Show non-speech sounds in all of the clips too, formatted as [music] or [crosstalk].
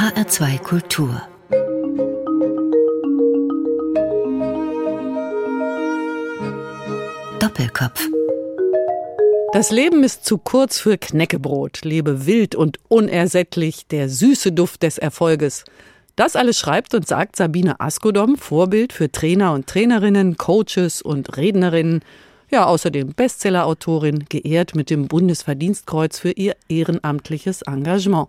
HR2 Kultur Doppelkopf das Leben ist zu kurz für Knäckebrot, lebe wild und unersättlich, der süße Duft des Erfolges. Das alles schreibt und sagt Sabine Askodom, Vorbild für Trainer und Trainerinnen, Coaches und Rednerinnen. Ja, außerdem Bestsellerautorin, geehrt mit dem Bundesverdienstkreuz für ihr ehrenamtliches Engagement.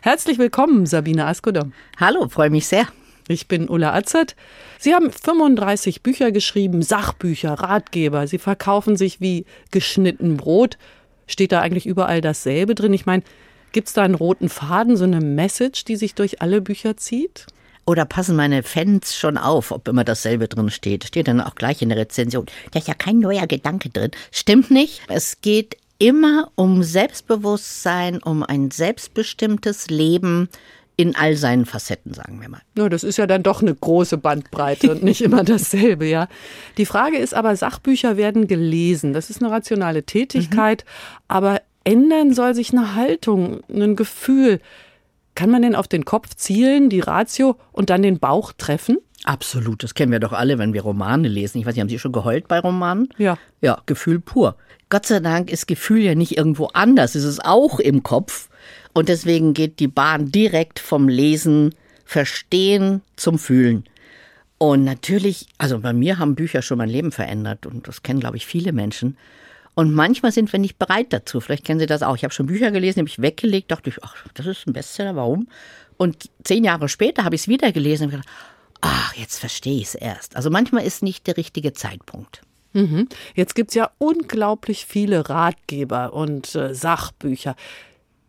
Herzlich willkommen, Sabine Askodom. Hallo, freue mich sehr. Ich bin Ulla Atzert. Sie haben 35 Bücher geschrieben, Sachbücher, Ratgeber. Sie verkaufen sich wie geschnitten Brot. Steht da eigentlich überall dasselbe drin? Ich meine, gibt es da einen roten Faden, so eine Message, die sich durch alle Bücher zieht? Oder passen meine Fans schon auf, ob immer dasselbe drin steht? Steht dann auch gleich in der Rezension. Da ist ja kein neuer Gedanke drin. Stimmt nicht. Es geht immer um Selbstbewusstsein, um ein selbstbestimmtes Leben in all seinen Facetten, sagen wir mal. Ja, das ist ja dann doch eine große Bandbreite und nicht immer dasselbe, ja. Die Frage ist aber, Sachbücher werden gelesen. Das ist eine rationale Tätigkeit, mhm. aber ändern soll sich eine Haltung, ein Gefühl. Kann man denn auf den Kopf zielen, die Ratio und dann den Bauch treffen? Absolut, das kennen wir doch alle, wenn wir Romane lesen. Ich weiß nicht, haben Sie schon geheult bei Romanen? Ja. Ja, Gefühl pur. Gott sei Dank ist Gefühl ja nicht irgendwo anders, es ist auch im Kopf. Und deswegen geht die Bahn direkt vom Lesen, Verstehen zum Fühlen. Und natürlich, also bei mir haben Bücher schon mein Leben verändert und das kennen, glaube ich, viele Menschen. Und manchmal sind wir nicht bereit dazu. Vielleicht kennen Sie das auch. Ich habe schon Bücher gelesen, habe ich weggelegt, dachte ich, ach, das ist ein Bestseller, warum? Und zehn Jahre später habe ich es wieder gelesen und gedacht, ach, jetzt verstehe ich es erst. Also manchmal ist nicht der richtige Zeitpunkt. Mhm. Jetzt gibt es ja unglaublich viele Ratgeber und äh, Sachbücher.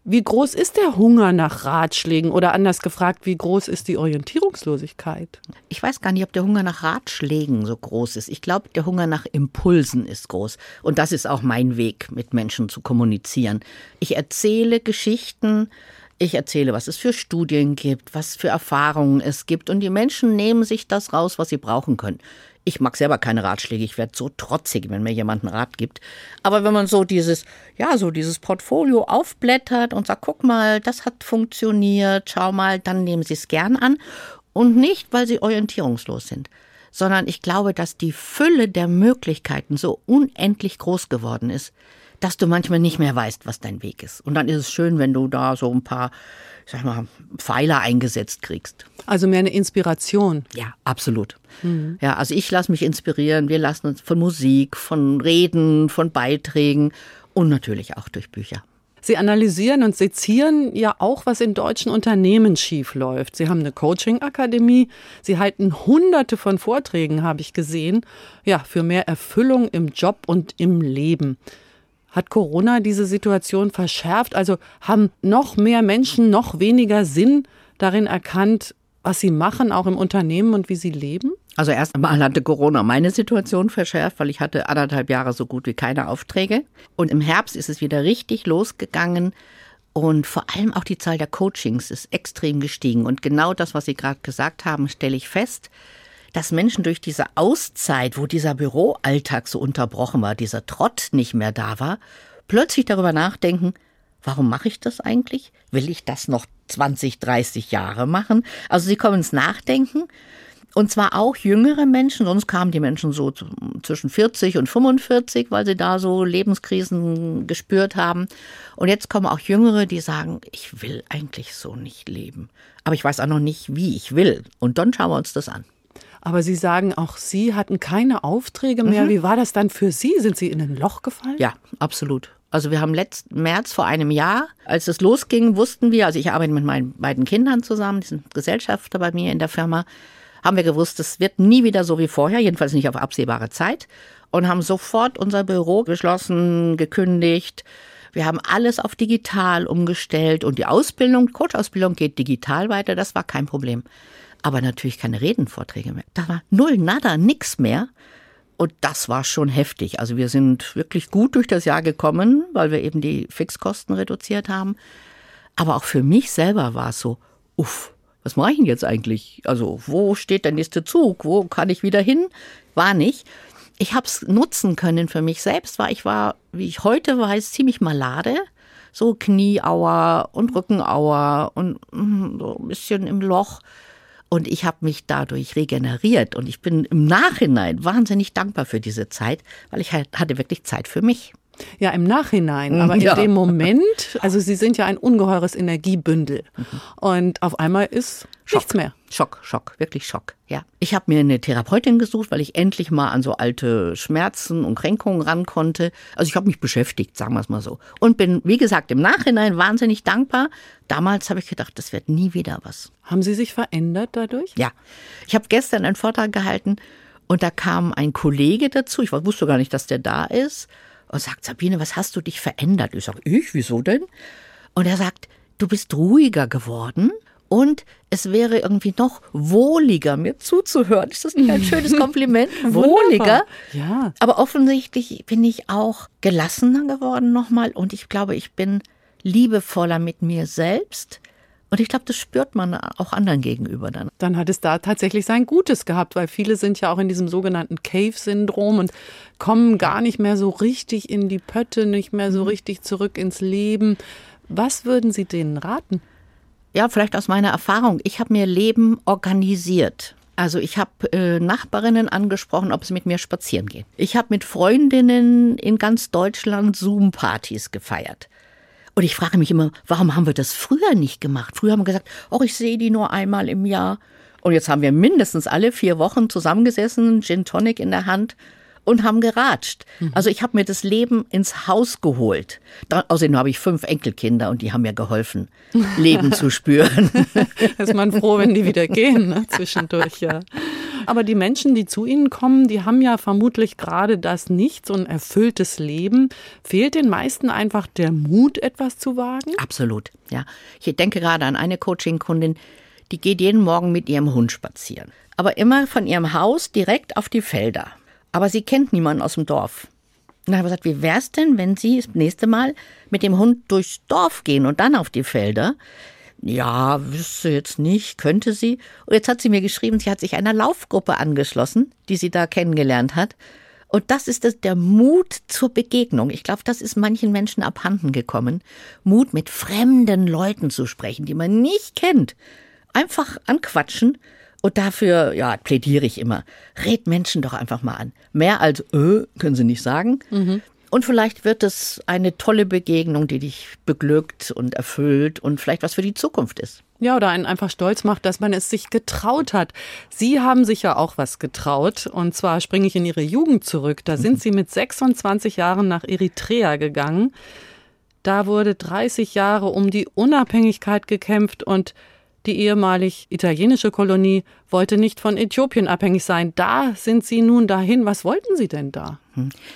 Wie groß ist der Hunger nach Ratschlägen oder anders gefragt, wie groß ist die Orientierungslosigkeit? Ich weiß gar nicht, ob der Hunger nach Ratschlägen so groß ist. Ich glaube, der Hunger nach Impulsen ist groß. Und das ist auch mein Weg, mit Menschen zu kommunizieren. Ich erzähle Geschichten, ich erzähle, was es für Studien gibt, was für Erfahrungen es gibt. Und die Menschen nehmen sich das raus, was sie brauchen können. Ich mag selber keine Ratschläge. Ich werde so trotzig, wenn mir jemand einen Rat gibt. Aber wenn man so dieses, ja, so dieses Portfolio aufblättert und sagt, guck mal, das hat funktioniert, schau mal, dann nehmen Sie es gern an. Und nicht, weil Sie orientierungslos sind, sondern ich glaube, dass die Fülle der Möglichkeiten so unendlich groß geworden ist, dass du manchmal nicht mehr weißt, was dein Weg ist. Und dann ist es schön, wenn du da so ein paar, sag mal, Pfeiler eingesetzt kriegst. Also mehr eine Inspiration. Ja, absolut. Mhm. Ja, also ich lasse mich inspirieren. Wir lassen uns von Musik, von Reden, von Beiträgen und natürlich auch durch Bücher. Sie analysieren und sezieren ja auch, was in deutschen Unternehmen schief läuft. Sie haben eine Coaching-Akademie. Sie halten hunderte von Vorträgen, habe ich gesehen. Ja, für mehr Erfüllung im Job und im Leben. Hat Corona diese Situation verschärft? Also haben noch mehr Menschen noch weniger Sinn darin erkannt, was sie machen, auch im Unternehmen und wie sie leben? Also erst einmal hatte Corona meine Situation verschärft, weil ich hatte anderthalb Jahre so gut wie keine Aufträge. Und im Herbst ist es wieder richtig losgegangen. Und vor allem auch die Zahl der Coachings ist extrem gestiegen. Und genau das, was Sie gerade gesagt haben, stelle ich fest dass Menschen durch diese Auszeit, wo dieser Büroalltag so unterbrochen war, dieser Trott nicht mehr da war, plötzlich darüber nachdenken, warum mache ich das eigentlich? Will ich das noch 20, 30 Jahre machen? Also sie kommen ins Nachdenken. Und zwar auch jüngere Menschen, sonst kamen die Menschen so zwischen 40 und 45, weil sie da so Lebenskrisen gespürt haben. Und jetzt kommen auch Jüngere, die sagen, ich will eigentlich so nicht leben. Aber ich weiß auch noch nicht, wie ich will. Und dann schauen wir uns das an. Aber Sie sagen, auch Sie hatten keine Aufträge mehr. Mhm. Wie war das dann für Sie? Sind Sie in ein Loch gefallen? Ja, absolut. Also wir haben letzten März vor einem Jahr, als es losging, wussten wir, also ich arbeite mit meinen beiden Kindern zusammen, die sind Gesellschafter bei mir in der Firma, haben wir gewusst, es wird nie wieder so wie vorher, jedenfalls nicht auf absehbare Zeit und haben sofort unser Büro geschlossen, gekündigt. Wir haben alles auf digital umgestellt und die Ausbildung, Coach-Ausbildung geht digital weiter, das war kein Problem aber natürlich keine Redenvorträge mehr. Da war null, nada, nix mehr. Und das war schon heftig. Also wir sind wirklich gut durch das Jahr gekommen, weil wir eben die Fixkosten reduziert haben. Aber auch für mich selber war es so, uff, was mache ich denn jetzt eigentlich? Also wo steht der nächste Zug? Wo kann ich wieder hin? War nicht. Ich habe es nutzen können für mich selbst, weil ich war, wie ich heute weiß, ziemlich malade so Knieauer und Rückenauer und mm, so ein bisschen im Loch. Und ich habe mich dadurch regeneriert und ich bin im Nachhinein wahnsinnig dankbar für diese Zeit, weil ich halt hatte wirklich Zeit für mich. Ja, im Nachhinein, aber Ja. in dem Moment, also Sie sind ja ein ungeheures Energiebündel und auf einmal ist nichts mehr. Schock, Schock, wirklich Schock. Ja. Ich habe mir eine Therapeutin gesucht, weil ich endlich mal an so alte Schmerzen und Kränkungen ran konnte. Also ich habe mich beschäftigt, sagen wir es mal so. Und bin, wie gesagt, im Nachhinein wahnsinnig dankbar. Damals habe ich gedacht, das wird nie wieder was. Haben Sie sich verändert dadurch? Ja. Ich habe gestern einen Vortrag gehalten und da kam ein Kollege dazu. Ich wusste gar nicht, dass der da ist. Und sagt, Sabine, was hast du dich verändert? Ich sage, ich, wieso denn? Und er sagt, du bist ruhiger geworden und es wäre irgendwie noch wohliger, mir zuzuhören. Ist das nicht ein schönes [laughs] Kompliment? wohliger. Ja. Aber offensichtlich bin ich auch gelassener geworden nochmal und ich glaube, ich bin liebevoller mit mir selbst. Und ich glaube, das spürt man auch anderen gegenüber dann. Dann hat es da tatsächlich sein Gutes gehabt, weil viele sind ja auch in diesem sogenannten Cave-Syndrom und kommen gar nicht mehr so richtig in die Pötte, nicht mehr so richtig zurück ins Leben. Was würden Sie denen raten? Ja, vielleicht aus meiner Erfahrung. Ich habe mir Leben organisiert. Also ich habe äh, Nachbarinnen angesprochen, ob sie mit mir spazieren gehen. Ich habe mit Freundinnen in ganz Deutschland Zoom-Partys gefeiert. Und ich frage mich immer, warum haben wir das früher nicht gemacht? Früher haben wir gesagt, oh, ich sehe die nur einmal im Jahr. Und jetzt haben wir mindestens alle vier Wochen zusammengesessen, Gin Tonic in der Hand und haben geratscht. Also ich habe mir das Leben ins Haus geholt. Da, außerdem habe ich fünf Enkelkinder und die haben mir geholfen, [laughs] Leben zu spüren. ist man froh, wenn die wieder gehen, ne? zwischendurch, ja. Aber die Menschen, die zu Ihnen kommen, die haben ja vermutlich gerade das nicht, so ein erfülltes Leben. Fehlt den meisten einfach der Mut, etwas zu wagen? Absolut, ja. Ich denke gerade an eine Coaching-Kundin, die geht jeden Morgen mit ihrem Hund spazieren. Aber immer von ihrem Haus direkt auf die Felder. Aber sie kennt niemanden aus dem Dorf. Und dann habe ich gesagt, wie wär's denn, wenn Sie das nächste Mal mit dem Hund durchs Dorf gehen und dann auf die Felder? Ja, wüsste jetzt nicht, könnte sie. Und jetzt hat sie mir geschrieben, sie hat sich einer Laufgruppe angeschlossen, die sie da kennengelernt hat. Und das ist das, der Mut zur Begegnung. Ich glaube, das ist manchen Menschen abhanden gekommen. Mut, mit fremden Leuten zu sprechen, die man nicht kennt. Einfach anquatschen. Und dafür, ja, plädiere ich immer. Red Menschen doch einfach mal an. Mehr als, äh, können sie nicht sagen. Und vielleicht wird es eine tolle Begegnung, die dich beglückt und erfüllt und vielleicht was für die Zukunft ist. Ja, oder einen einfach stolz macht, dass man es sich getraut hat. Sie haben sich ja auch was getraut. Und zwar springe ich in Ihre Jugend zurück. Da sind Sie mit 26 Jahren nach Eritrea gegangen. Da wurde 30 Jahre um die Unabhängigkeit gekämpft und die ehemalig italienische Kolonie wollte nicht von Äthiopien abhängig sein. Da sind Sie nun dahin. Was wollten Sie denn da?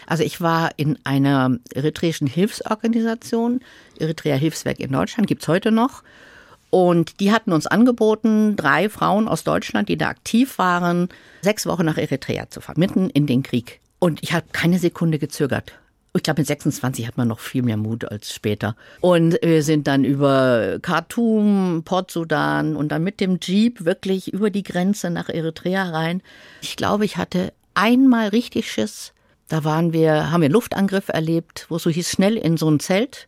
Also ich war in einer eritreischen Hilfsorganisation, Eritrea Hilfswerk in Deutschland, gibt's heute noch. Und die hatten uns angeboten, drei Frauen aus Deutschland, die da aktiv waren, sechs Wochen nach Eritrea zu fahren, mitten in den Krieg. Und ich habe keine Sekunde gezögert. Ich glaube, mit 26 hat man noch viel mehr Mut als später. Und wir sind dann über Khartoum, Port-Sudan und dann mit dem Jeep wirklich über die Grenze nach Eritrea rein. Ich glaube, ich hatte einmal richtig Schiss. Da waren wir, haben wir einen Luftangriff erlebt, wo es so hieß, schnell in so ein Zelt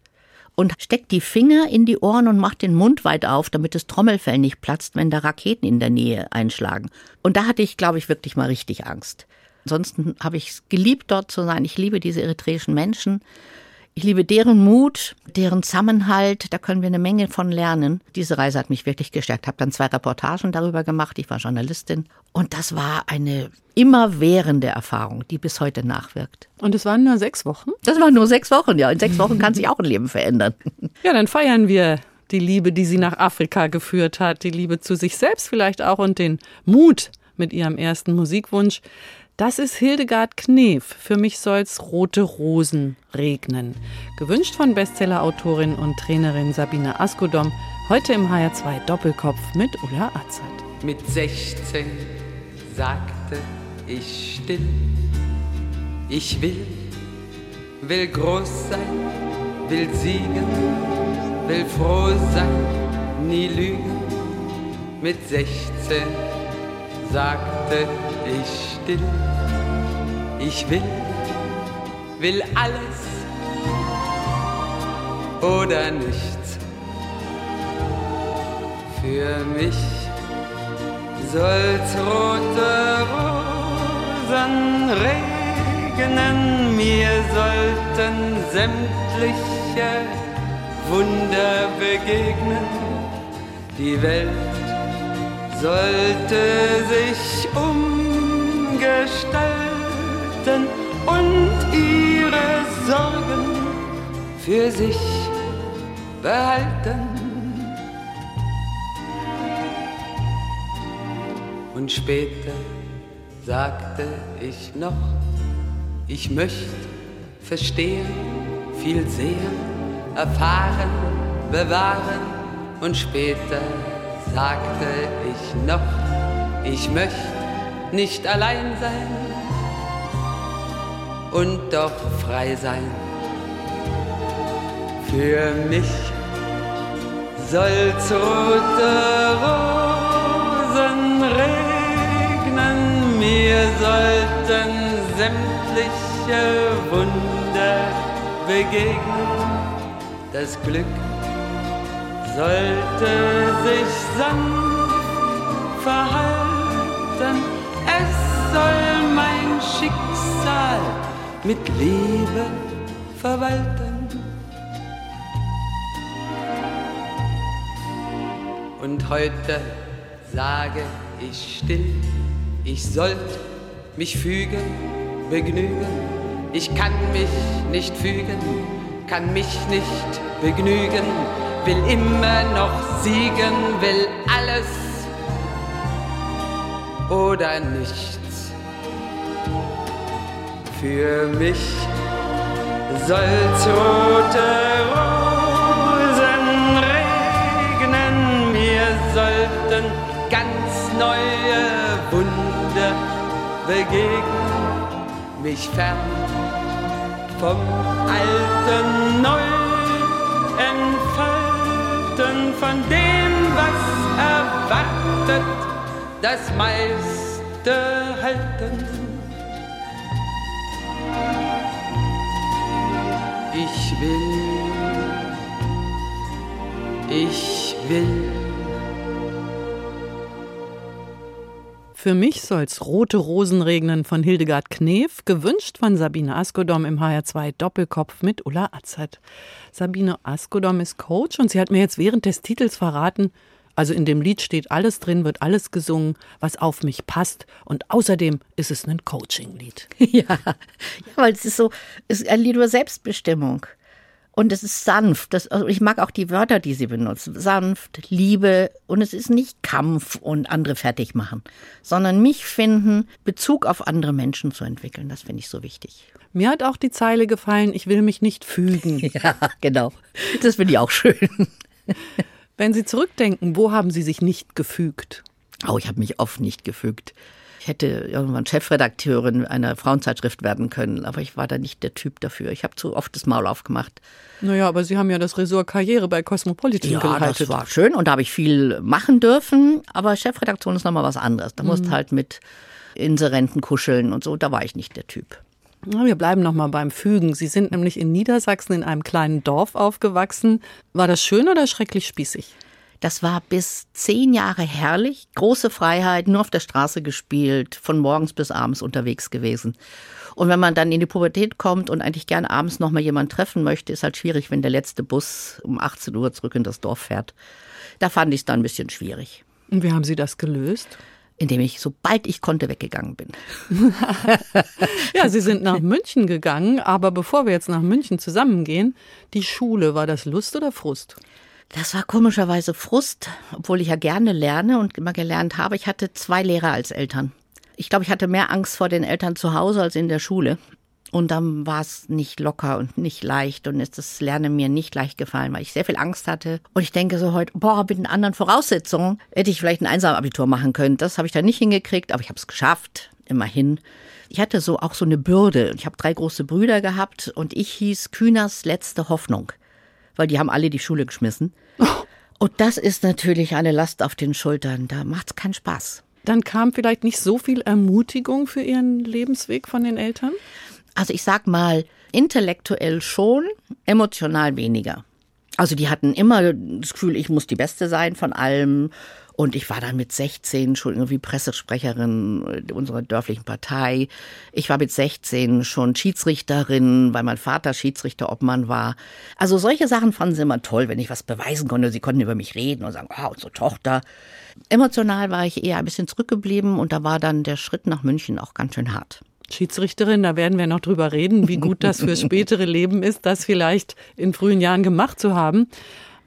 und steckt die Finger in die Ohren und macht den Mund weit auf, damit das Trommelfell nicht platzt, wenn da Raketen in der Nähe einschlagen. Und da hatte ich, glaube ich, wirklich mal richtig Angst. Ansonsten habe ich es geliebt, dort zu sein. Ich liebe diese eritreischen Menschen. Ich liebe deren Mut, deren Zusammenhalt. Da können wir eine Menge von lernen. Diese Reise hat mich wirklich gestärkt. Habe dann zwei Reportagen darüber gemacht. Ich war Journalistin. Und das war eine immerwährende Erfahrung, die bis heute nachwirkt. Und es waren nur sechs Wochen? Das waren nur sechs Wochen, ja. In sechs Wochen kann sich auch ein Leben verändern. [laughs] Ja, dann feiern wir die Liebe, die sie nach Afrika geführt hat, die Liebe zu sich selbst vielleicht auch und den Mut mit ihrem ersten Musikwunsch. Das ist Hildegard Knef. Für mich soll's rote Rosen regnen. Gewünscht von Bestsellerautorin und Trainerin Sabine Askodom. Heute im HR2 Doppelkopf mit Ulla Azad. Mit 16 sagte ich still, ich will, will groß sein, will siegen, will froh sein, nie lügen. Mit 16 sagte ich still, ich will, will alles, oder nichts. Für mich soll's rote Rosen regnen, mir sollten sämtliche Wunder begegnen. Die Welt sollte sich umgestalten für sich behalten. Und später sagte ich noch, ich möchte verstehen, viel sehen, erfahren, bewahren. Und später sagte ich noch, ich möchte nicht allein sein und doch frei sein. Für mich soll's rote Rosen regnen, mir sollten sämtliche Wunder begegnen. Das Glück sollte sich sanft verhalten, es soll mein Schicksal mit Liebe verwalten. Und heute sage ich still, ich sollte mich fügen, begnügen. Ich kann mich nicht fügen, kann mich nicht begnügen, will immer noch siegen, will alles oder nichts. Für mich soll's rote Rosen neue Wunder begegnen, mich fern vom Alten neu entfalten, von dem, was erwartet, das meiste halten. Ich will, ich will. Für mich soll's rote Rosen regnen von Hildegard Knef, gewünscht von Sabine Askodom im HR2 Doppelkopf mit Ulla Azad. Sabine Askodom ist Coach und sie hat mir jetzt während des Titels verraten, also in dem Lied steht alles drin, wird alles gesungen, was auf mich passt. Und außerdem ist es ein Coaching-Lied. [laughs] Ja, ja, weil es ist so, es ist ein Lied über Selbstbestimmung. Und es ist sanft. Das, also ich mag auch die Wörter, die sie benutzt. Sanft, Liebe. Und es ist nicht Kampf und andere fertig machen, sondern mich finden, Bezug auf andere Menschen zu entwickeln. Das finde ich so wichtig. Mir hat auch die Zeile gefallen, ich will mich nicht fügen. [laughs] Ja, genau. Das finde ich auch schön. Wenn Sie zurückdenken, wo haben Sie sich nicht gefügt? Oh, ich habe mich oft nicht gefügt. Ich hätte irgendwann Chefredakteurin einer Frauenzeitschrift werden können, aber ich war da nicht der Typ dafür. Ich habe zu oft das Maul aufgemacht. Naja, aber Sie haben ja das Ressort Karriere bei Cosmopolitan Ja, geleitet. das war schön und da habe ich viel machen dürfen, aber Chefredaktion ist nochmal was anderes. Da musst halt mit Inserenten kuscheln und so, da war ich nicht der Typ. Wir bleiben noch mal beim Fügen. Sie sind nämlich in Niedersachsen in einem kleinen Dorf aufgewachsen. War das schön oder schrecklich spießig? Das war bis zehn Jahre herrlich, große Freiheit, nur auf der Straße gespielt, von morgens bis abends unterwegs gewesen. Und wenn man dann in die Pubertät kommt und eigentlich gern abends noch mal jemanden treffen möchte, ist halt schwierig, wenn der letzte Bus um 18 Uhr zurück in das Dorf fährt. Da fand ich es dann ein bisschen schwierig, Und wie haben Sie das gelöst? indem ich, sobald ich konnte, weggegangen bin. [laughs] Ja, Sie sind nach [laughs] München gegangen, aber bevor wir jetzt nach München zusammengehen, die Schule, war das Lust oder Frust? Das war komischerweise Frust, obwohl ich ja gerne lerne und immer gelernt habe. Ich hatte zwei Lehrer als Eltern. Ich glaube, ich hatte mehr Angst vor den Eltern zu Hause als in der Schule. Und dann war es nicht locker und nicht leicht und ist das Lernen mir nicht leicht gefallen, weil ich sehr viel Angst hatte. Und ich denke so heute, boah, mit den anderen Voraussetzungen hätte ich vielleicht ein Einsamabitur machen können. Das habe ich dann nicht hingekriegt, aber ich habe es geschafft, immerhin. Ich hatte so auch so eine Bürde. Ich habe drei große Brüder gehabt und ich hieß Kühners letzte Hoffnung, weil die haben alle die Schule geschmissen. Und das ist natürlich eine Last auf den Schultern. Da macht's keinen Spaß. Dann kam vielleicht nicht so viel Ermutigung für Ihren Lebensweg von den Eltern? Also ich sag mal, intellektuell schon, emotional weniger. Also die hatten immer das Gefühl, ich muss die Beste sein von allem. Und ich war dann mit 16 schon irgendwie Pressesprecherin unserer dörflichen Partei. Ich war mit 16 schon Schiedsrichterin, weil mein Vater Schiedsrichterobmann war. Also solche Sachen fanden sie immer toll, wenn ich was beweisen konnte. Sie konnten über mich reden und sagen, ah, oh, unsere Tochter. Emotional war ich eher ein bisschen zurückgeblieben und da war dann der Schritt nach München auch ganz schön hart. Schiedsrichterin, da werden wir noch drüber reden, wie gut das fürs [laughs] spätere Leben ist, das vielleicht in frühen Jahren gemacht zu haben.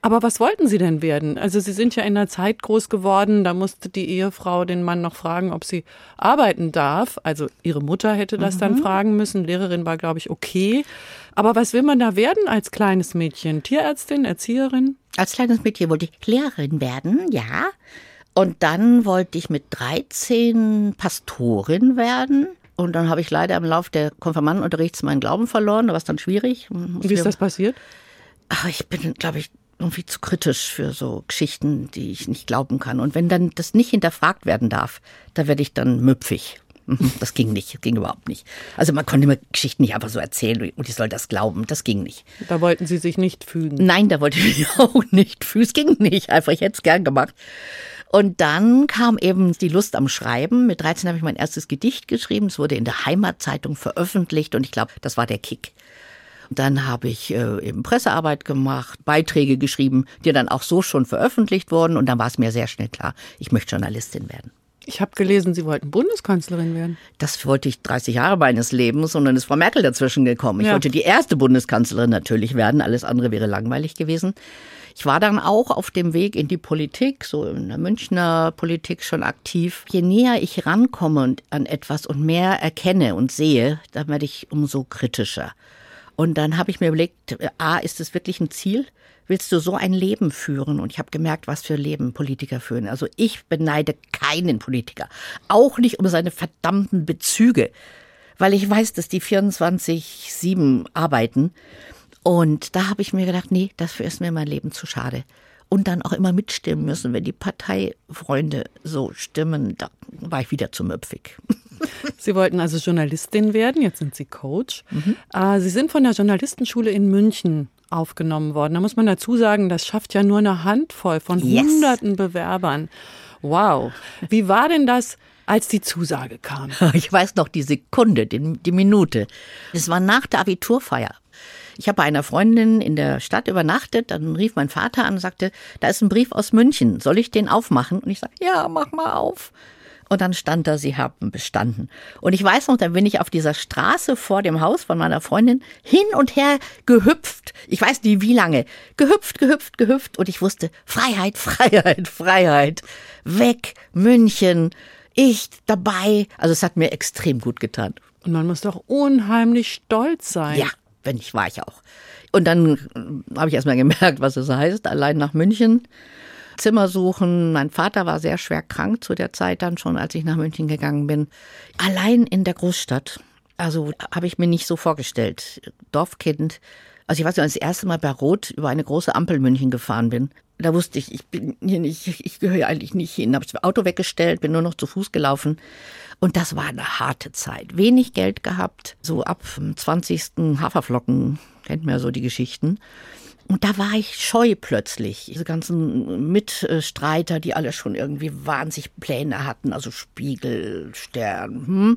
Aber was wollten Sie denn werden? Also Sie sind ja in einer Zeit groß geworden, da musste die Ehefrau den Mann noch fragen, ob sie arbeiten darf. Also Ihre Mutter hätte das mhm. dann fragen müssen. Lehrerin war, glaube ich, okay. Aber was will man da werden als kleines Mädchen? Tierärztin, Erzieherin? Als kleines Mädchen wollte ich Lehrerin werden, ja. Und dann wollte ich mit 13 Pastorin werden. Und dann habe ich leider im Lauf der Konfirmandenunterrichts meinen Glauben verloren. Da war es dann schwierig. Wie ist das passiert? Ach, ich bin, glaube ich, irgendwie zu kritisch für so Geschichten, die ich nicht glauben kann. Und wenn dann das nicht hinterfragt werden darf, da werde ich dann müpfig. Mhm, das ging nicht, das ging überhaupt nicht. Also man konnte mir Geschichten nicht einfach so erzählen und ich soll das glauben. Das ging nicht. Da wollten Sie sich nicht fühlen. Nein, da wollte ich mich [laughs] auch nicht fühlen. Es ging nicht. Einfach, ich hätte es gern gemacht. Und dann kam eben die Lust am Schreiben. Mit 13 habe ich mein erstes Gedicht geschrieben. Es wurde in der Heimatzeitung veröffentlicht und ich glaube, das war der Kick. Dann habe ich äh, eben Pressearbeit gemacht, Beiträge geschrieben, die dann auch so schon veröffentlicht wurden. Und dann war es mir sehr schnell klar, ich möchte Journalistin werden. Ich habe gelesen, Sie wollten Bundeskanzlerin werden. Das wollte ich 30 Jahre meines Lebens und dann ist Frau Merkel dazwischen gekommen. Ich ja. wollte die erste Bundeskanzlerin natürlich werden, alles andere wäre langweilig gewesen. Ich war dann auch auf dem Weg in die Politik, so in der Münchner Politik schon aktiv. Je näher ich rankomme an etwas und mehr erkenne und sehe, dann werde ich umso kritischer. Und dann habe ich mir überlegt, A, ist es wirklich ein Ziel? Willst du so ein Leben führen? Und ich habe gemerkt, was für Leben Politiker führen. Also ich beneide keinen Politiker. Auch nicht um seine verdammten Bezüge. Weil ich weiß, dass die 24-7 arbeiten. Und da habe ich mir gedacht, nee, dafür ist mir mein Leben zu schade. Und dann auch immer mitstimmen müssen, wenn die Parteifreunde so stimmen, da war ich wieder zu müpfig. [laughs] Sie wollten also Journalistin werden, jetzt sind Sie Coach. Mhm. Äh, Sie sind von der Journalistenschule in München aufgenommen worden. Da muss man dazu sagen, das schafft ja nur eine Handvoll von yes. hunderten Bewerbern. Wow. Wie war denn das, als die Zusage kam? [laughs] Ich weiß noch die Sekunde, die, die Minute. Es war nach der Abiturfeier. Ich habe bei einer Freundin in der Stadt übernachtet, dann rief mein Vater an und sagte, da ist ein Brief aus München, soll ich den aufmachen? Und ich sage, ja, mach mal auf. Und dann stand da, sie haben bestanden. Und ich weiß noch, dann bin ich auf dieser Straße vor dem Haus von meiner Freundin hin und her gehüpft. Ich weiß nicht wie lange. Gehüpft, gehüpft, gehüpft. Und ich wusste, Freiheit, [laughs] Freiheit, Freiheit. Weg, München. Ich dabei. Also es hat mir extrem gut getan. Und man muss doch unheimlich stolz sein. Ja, wenn ich war ich auch. Und dann habe ich erstmal gemerkt, was es heißt, allein nach München. Zimmer suchen. Mein Vater war sehr schwer krank zu der Zeit dann schon, als ich nach München gegangen bin. Allein in der Großstadt. Also habe ich mir nicht so vorgestellt. Dorfkind. Also ich weiß nicht, als ich das erste Mal bei Rot über eine große Ampel München gefahren bin. Da wusste ich, ich bin hier nicht, ich gehöre hier eigentlich nicht hin. Habe das Auto weggestellt, bin nur noch zu Fuß gelaufen. Und das war eine harte Zeit. Wenig Geld gehabt, so ab dem 20. Haferflocken, kennt man ja so die Geschichten. Und da war ich scheu plötzlich. Diese ganzen Mitstreiter, die alle schon irgendwie wahnsinnig Pläne hatten, also Spiegel, Stern. Hm.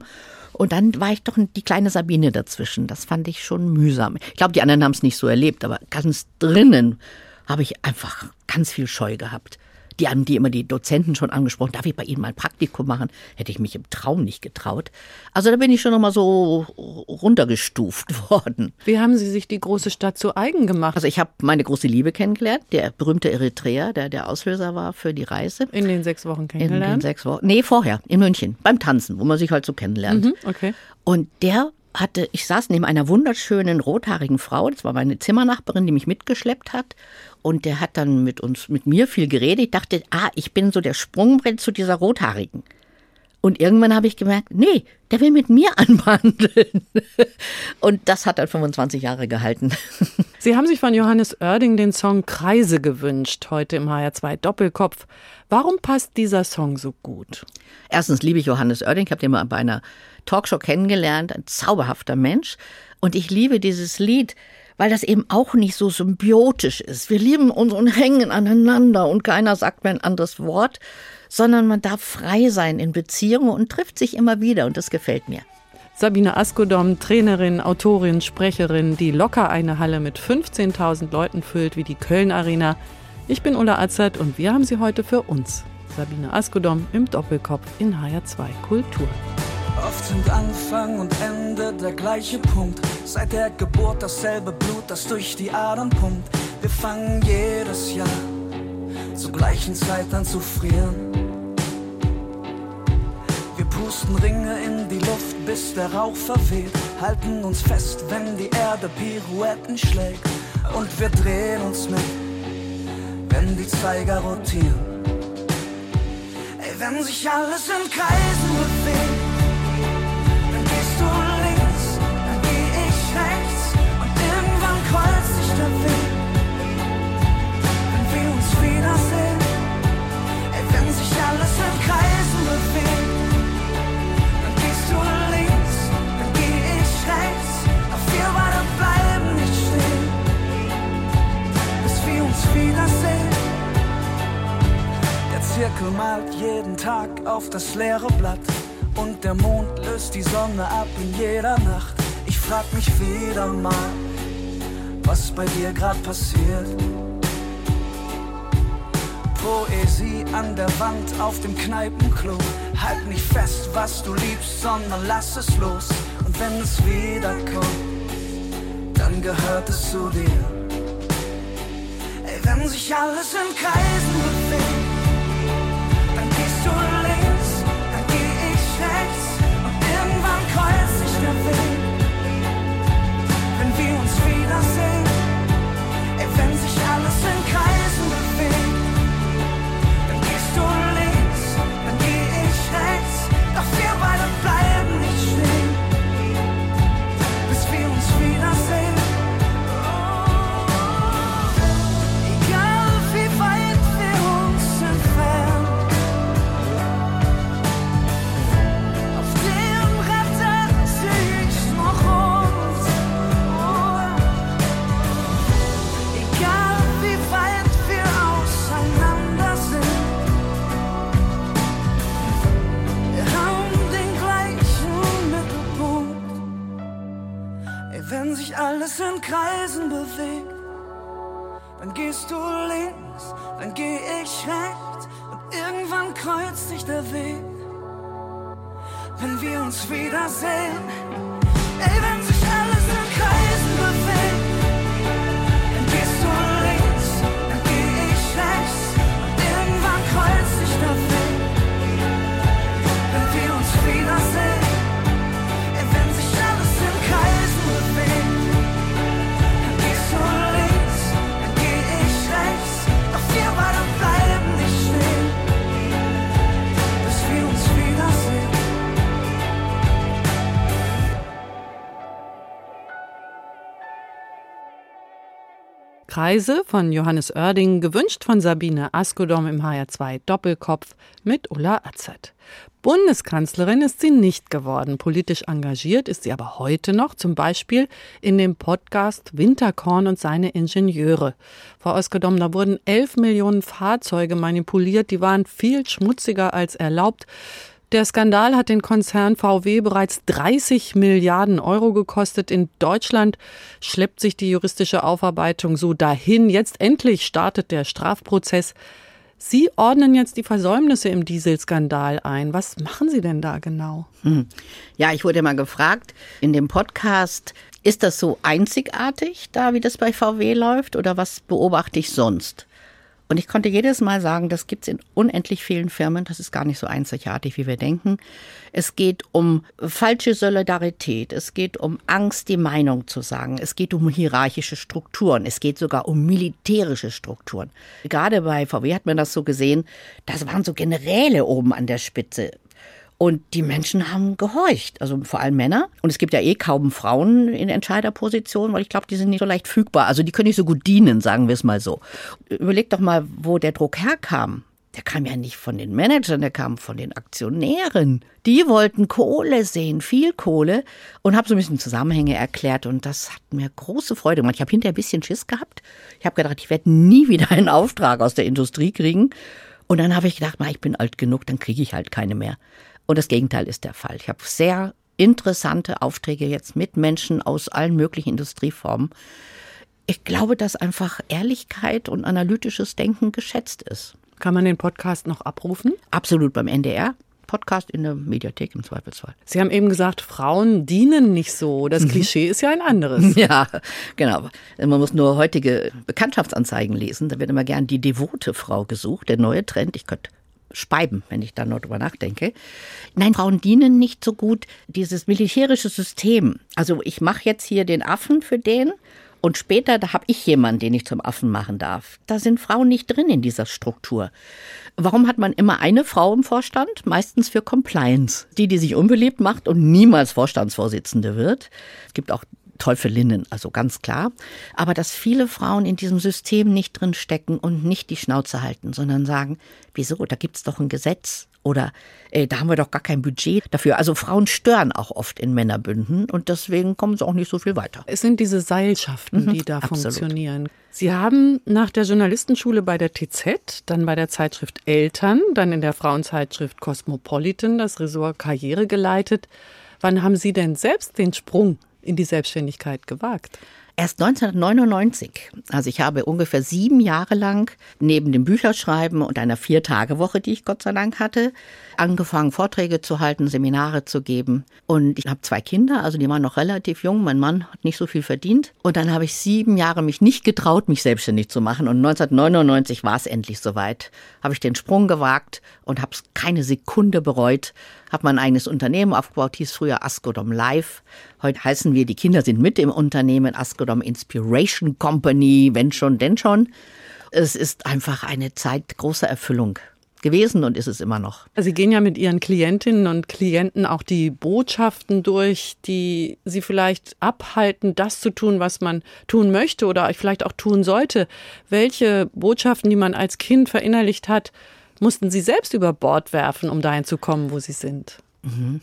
Und dann war ich doch die kleine Sabine dazwischen. Das fand ich schon mühsam. Ich glaube, die anderen haben es nicht so erlebt, aber ganz drinnen habe ich einfach ganz viel Scheu gehabt. Die haben die immer die Dozenten schon angesprochen, darf ich bei Ihnen mal ein Praktikum machen? Hätte ich mich im Traum nicht getraut. Also da bin ich schon nochmal so runtergestuft [laughs] worden. Wie haben Sie sich die große Stadt zu eigen gemacht? Also ich habe meine große Liebe kennengelernt, der berühmte Eritreer, der der Auslöser war für die Reise. In den sechs Wochen kennengelernt? In den sechs Wochen. Nee, vorher, in München, beim Tanzen, wo man sich halt so kennenlernt. Mhm, okay. Und der hatte, ich saß neben einer wunderschönen rothaarigen Frau, das war meine Zimmernachbarin, die mich mitgeschleppt hat. Und der hat dann mit uns, mit mir viel geredet. Ich dachte, ah, ich bin so der Sprungbrett zu dieser Rothaarigen. Und irgendwann habe ich gemerkt, nee, der will mit mir [laughs] anwandeln. Und das hat dann 25 Jahre gehalten. [laughs] Sie haben sich von Johannes Oerding den Song Kreise gewünscht, heute im HR2 Doppelkopf. Warum passt dieser Song so gut? Erstens liebe ich Johannes Oerding. Ich habe den mal bei einer Talkshow kennengelernt. Ein zauberhafter Mensch. Und ich liebe dieses Lied, weil das eben auch nicht so symbiotisch ist. Wir lieben uns und hängen aneinander und keiner sagt mir ein anderes Wort, sondern man darf frei sein in Beziehungen und trifft sich immer wieder und das gefällt mir. Sabine Askodom, Trainerin, Autorin, Sprecherin, die locker eine Halle mit 15.000 Leuten füllt wie die Köln Arena. Ich bin Ulla Azert und wir haben sie heute für uns. Sabine Askodom im Doppelkopf in HR2 Kultur. Oft sind Anfang und Ende der gleiche Punkt. Seit der Geburt dasselbe Blut, das durch die Adern pumpt. Wir fangen jedes Jahr zur gleichen Zeit an zu frieren. Wir pusten Ringe in die Luft, bis der Rauch verweht. Halten uns fest, wenn die Erde Pirouetten schlägt. Und wir drehen uns mit, wenn die Zeiger rotieren. Ey, wenn sich alles in Kreisen bewegt, Sonne ab in jeder Nacht. Ich frag mich wieder mal, was bei dir grad passiert. Poesie an der Wand auf dem Kneipenklo. Halt nicht fest, was du liebst, sondern lass es los. Und wenn es wiederkommt, dann gehört es zu dir. Ey, wenn sich alles in Kreisen bewegt, Kreisen bewegt, dann gehst du links, dann geh ich rechts und irgendwann kreuzt sich der Weg, wenn wir uns wiedersehen. Ey, wenn sich Kreise von Johannes Oerding, gewünscht von Sabine Askodom im HR2 Doppelkopf mit Ulla Azert. Bundeskanzlerin ist sie nicht geworden. Politisch engagiert ist sie aber heute noch, zum Beispiel in dem Podcast Winterkorn und seine Ingenieure. Frau Askodom, da wurden 11 Millionen Fahrzeuge manipuliert, die waren viel schmutziger als erlaubt. Der Skandal hat den Konzern VW bereits 30 Milliarden Euro gekostet. In Deutschland schleppt sich die juristische Aufarbeitung so dahin. Jetzt endlich startet der Strafprozess. Sie ordnen jetzt die Versäumnisse im Dieselskandal ein. Was machen Sie denn da genau? Hm. Ja, ich wurde mal gefragt in dem Podcast, ist das so einzigartig, da wie das bei VW läuft, oder was beobachte ich sonst? Und ich konnte jedes Mal sagen, das gibt's in unendlich vielen Firmen, das ist gar nicht so einzigartig, wie wir denken. Es geht um falsche Solidarität, es geht um Angst, die Meinung zu sagen, es geht um hierarchische Strukturen, es geht sogar um militärische Strukturen. Gerade bei VW hat man das so gesehen, das waren so Generäle oben an der Spitze. Und die Menschen haben gehorcht, also vor allem Männer. Und es gibt ja eh kaum Frauen in Entscheiderpositionen, weil ich glaube, die sind nicht so leicht fügbar. Also die können nicht so gut dienen, sagen wir es mal so. Überleg doch mal, wo der Druck herkam. der kam ja nicht von den Managern, der kam von den Aktionären. Die wollten Kohle sehen, viel Kohle und habe so ein bisschen Zusammenhänge erklärt und das hat mir große Freude gemacht. Ich habe hinterher ein bisschen Schiss gehabt. Ich habe gedacht, ich werde nie [laughs] wieder einen Auftrag aus der Industrie kriegen. Und dann habe ich gedacht, na, ich bin alt genug, dann kriege ich halt keine mehr. Und das Gegenteil ist der Fall. Ich habe sehr interessante Aufträge jetzt mit Menschen aus allen möglichen Industrieformen. Ich glaube, dass einfach Ehrlichkeit und analytisches Denken geschätzt ist. Kann man den Podcast noch abrufen? Absolut beim NDR. Podcast in der Mediathek im Zweifelsfall. Sie haben eben gesagt, Frauen dienen nicht so. Das Klischee ist ja ein anderes. [laughs] Ja, genau. Man muss nur heutige Bekanntschaftsanzeigen lesen. Da wird immer gern die devote Frau gesucht, der neue Trend. Ich könnte speiben, wenn ich da noch drüber nachdenke. Nein, Frauen dienen nicht so gut dieses militärische System. Also ich mache jetzt hier den Affen für den und später, da habe ich jemanden, den ich zum Affen machen darf. Da sind Frauen nicht drin in dieser Struktur. Warum hat man immer eine Frau im Vorstand? Meistens für Compliance. Die, die sich unbeliebt macht und niemals Vorstandsvorsitzende wird. Es gibt auch Teufelinnen, also ganz klar. Aber dass viele Frauen in diesem System nicht drin stecken und nicht die Schnauze halten, sondern sagen, wieso, da gibt's doch ein Gesetz oder äh, da haben wir doch gar kein Budget dafür. Also Frauen stören auch oft in Männerbünden und deswegen kommen sie auch nicht so viel weiter. Es sind diese Seilschaften, Mhm, die da absolut. funktionieren. Sie haben nach der Journalistenschule bei der TZ, dann bei der Zeitschrift Eltern, dann in der Frauenzeitschrift Cosmopolitan das Ressort Karriere geleitet. Wann haben Sie denn selbst den Sprung in die Selbstständigkeit gewagt? Erst 1999. Also ich habe ungefähr sieben Jahre lang neben dem Bücherschreiben und einer Vier-Tage-Woche, die ich Gott sei Dank hatte, angefangen, Vorträge zu halten, Seminare zu geben. Und ich habe zwei Kinder, also die waren noch relativ jung. Mein Mann hat nicht so viel verdient. Und dann habe ich sieben Jahre mich nicht getraut, mich selbstständig zu machen. Und 1999 war es endlich soweit. Habe ich den Sprung gewagt und habe es keine Sekunde bereut. Habe mein eigenes Unternehmen aufgebaut, hieß früher Askodom Live. Heute heißen wir, die Kinder sind mit im Unternehmen Askodom Inspiration Company, wenn schon, denn schon. Es ist einfach eine Zeit großer Erfüllung gewesen und ist es immer noch. Sie gehen ja mit Ihren Klientinnen und Klienten auch die Botschaften durch, die Sie vielleicht abhalten, das zu tun, was man tun möchte oder vielleicht auch tun sollte. Welche Botschaften, die man als Kind verinnerlicht hat, mussten Sie selbst über Bord werfen, um dahin zu kommen, wo Sie sind?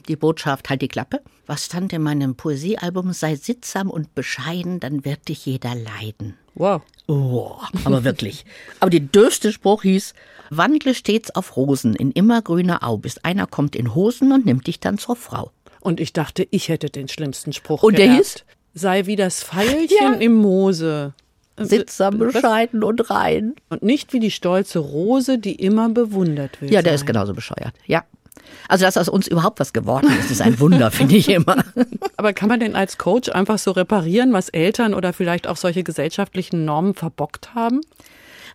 Die Botschaft, halt die Klappe. Was stand in meinem Poesiealbum? Sei sittsam und bescheiden, dann wird dich jeder leiden. Wow. Oh, aber wirklich. Aber die dürfste Spruch hieß, wandle stets auf Rosen in immergrüner Au, bis einer kommt in Hosen und nimmt dich dann zur Frau. Und ich dachte, ich hätte den schlimmsten Spruch Und der geerbt. Sei wie das Pfeilchen Ja. im Moose. Sittsam, Was? bescheiden und rein. Und nicht wie die stolze Rose, die immer bewundert wird. Ja, der ist sein. genauso bescheuert. Ja. Also, dass aus uns überhaupt was geworden ist, ist ein Wunder, [laughs] finde ich immer. [laughs] Aber kann man denn als Coach einfach so reparieren, was Eltern oder vielleicht auch solche gesellschaftlichen Normen verbockt haben?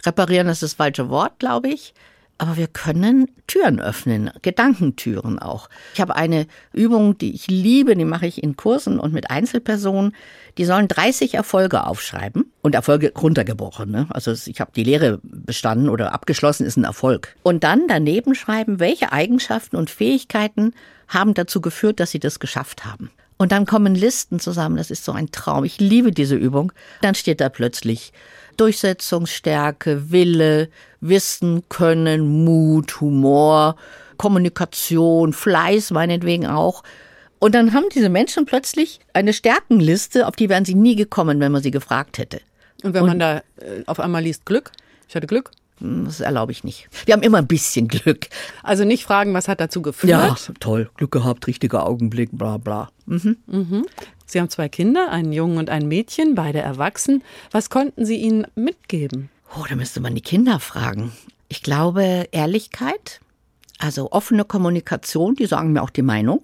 Reparieren ist das falsche Wort, glaube ich. Aber wir können Türen öffnen, Gedankentüren auch. Ich habe eine Übung, die ich liebe, die mache ich in Kursen und mit Einzelpersonen. Die sollen 30 Erfolge aufschreiben und Erfolge runtergebrochen. Ne? Also ich habe die Lehre bestanden oder abgeschlossen, ist ein Erfolg. Und dann daneben schreiben, welche Eigenschaften und Fähigkeiten haben dazu geführt, dass sie das geschafft haben. Und dann kommen Listen zusammen. Das ist so ein Traum. Ich liebe diese Übung. Dann steht da plötzlich Durchsetzungsstärke, Wille, Wissen, Können, Mut, Humor, Kommunikation, Fleiß meinetwegen auch. Und dann haben diese Menschen plötzlich eine Stärkenliste, auf die wären sie nie gekommen, wenn man sie gefragt hätte. Und wenn man da äh, auf einmal liest Glück, ich hatte Glück. Hm, Das erlaube ich nicht. Wir haben immer ein bisschen Glück. Also nicht fragen, was hat dazu geführt. toll. Glück gehabt, richtiger Augenblick, bla bla. Sie haben zwei Kinder, einen Jungen und ein Mädchen, beide erwachsen. Was konnten Sie ihnen mitgeben? Oh, da müsste man die Kinder fragen. Ich glaube, Ehrlichkeit, also offene Kommunikation, die sagen mir auch die Meinung.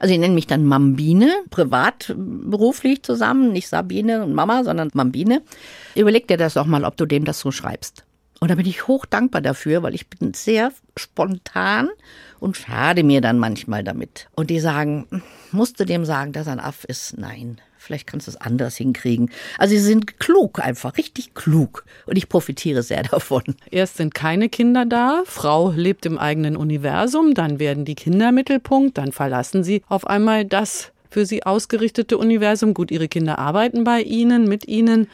Also die nennen mich dann Mambine, privat, beruflich zusammen, nicht Sabine und Mama, sondern Mambine. Überleg dir das doch mal, ob du dem das so schreibst. Und da bin ich hoch dankbar dafür, weil ich bin sehr spontan und schade mir dann manchmal damit. Und die sagen, musst du dem sagen, dass er ein Aff ist? Nein, vielleicht kannst du es anders hinkriegen. Also sie sind klug einfach, richtig klug. Und ich profitiere sehr [laughs] davon. Erst sind keine Kinder da, Frau lebt im eigenen Universum, dann werden die Kinder Mittelpunkt, dann verlassen sie auf einmal das für sie ausgerichtete Universum. Gut, ihre Kinder arbeiten bei ihnen, mit ihnen.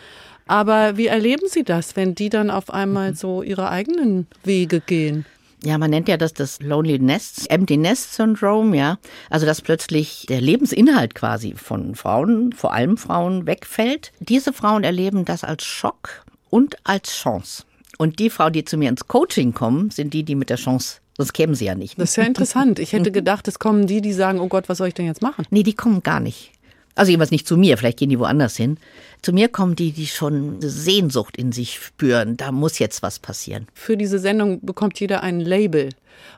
Aber wie erleben Sie das, wenn die dann auf einmal so ihre eigenen Wege gehen? Ja, man nennt ja das das Lonely Nest, Empty Nest Syndrome, ja. Also, dass plötzlich der Lebensinhalt quasi von Frauen, vor allem Frauen, wegfällt. Diese Frauen erleben das als Schock und als Chance. Und die Frauen, die zu mir ins Coaching kommen, sind die, die mit der Chance Sonst kämen sie ja nicht. Das ist ja interessant. Ich hätte gedacht, es kommen die, die sagen, oh Gott, was soll ich denn jetzt machen? Nee, die kommen gar nicht. Also jedenfalls nicht zu mir, vielleicht gehen die woanders hin. Zu mir kommen die, die schon Sehnsucht in sich spüren. Da muss jetzt was passieren. Für diese Sendung bekommt jeder ein Label.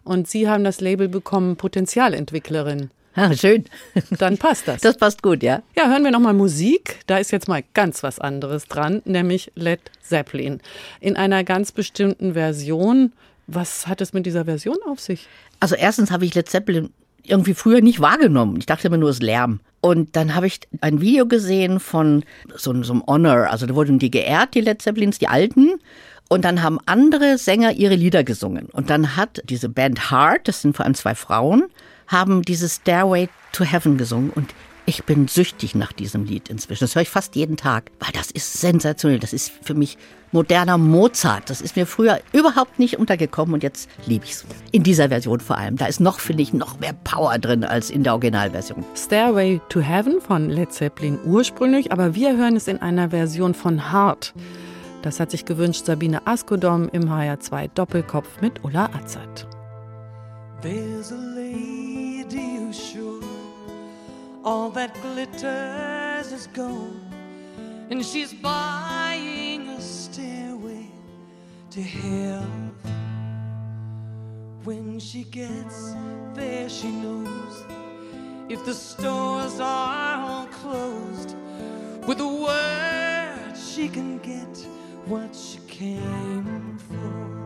Und Sie haben das Label bekommen, Potenzialentwicklerin. Ah, schön. Dann passt das. Das passt gut, ja. Ja, hören wir nochmal Musik. Da ist jetzt mal ganz was anderes dran, nämlich Led Zeppelin. In einer ganz bestimmten Version. Was hat es mit dieser Version auf sich? Also erstens habe ich Led Zeppelin irgendwie früher nicht wahrgenommen. Ich dachte immer nur, es ist Lärm. Und dann habe ich ein Video gesehen von so, so einem Honor. Also da wurden die geehrt, die Led Zeppelins, die Alten. Und dann haben andere Sänger ihre Lieder gesungen. Und dann hat diese Band Heart, das sind vor allem zwei Frauen, haben diese Stairway to Heaven gesungen. Und ich bin süchtig nach diesem Lied inzwischen. Das höre ich fast jeden Tag, weil das ist sensationell. Das ist für mich moderner Mozart. Das ist mir früher überhaupt nicht untergekommen und jetzt liebe ich es. In dieser Version vor allem. Da ist noch, finde ich, noch mehr Power drin als in der Originalversion. Stairway to Heaven von Led Zeppelin ursprünglich, aber wir hören es in einer Version von Heart. Das hat sich gewünscht Sabine Askodom im HR2 Doppelkopf mit Ulla Azad. All that glitters is gold, and she's buying a stairway to hell. When she gets there, she knows if the stores are all closed, with a word she can get what she came for.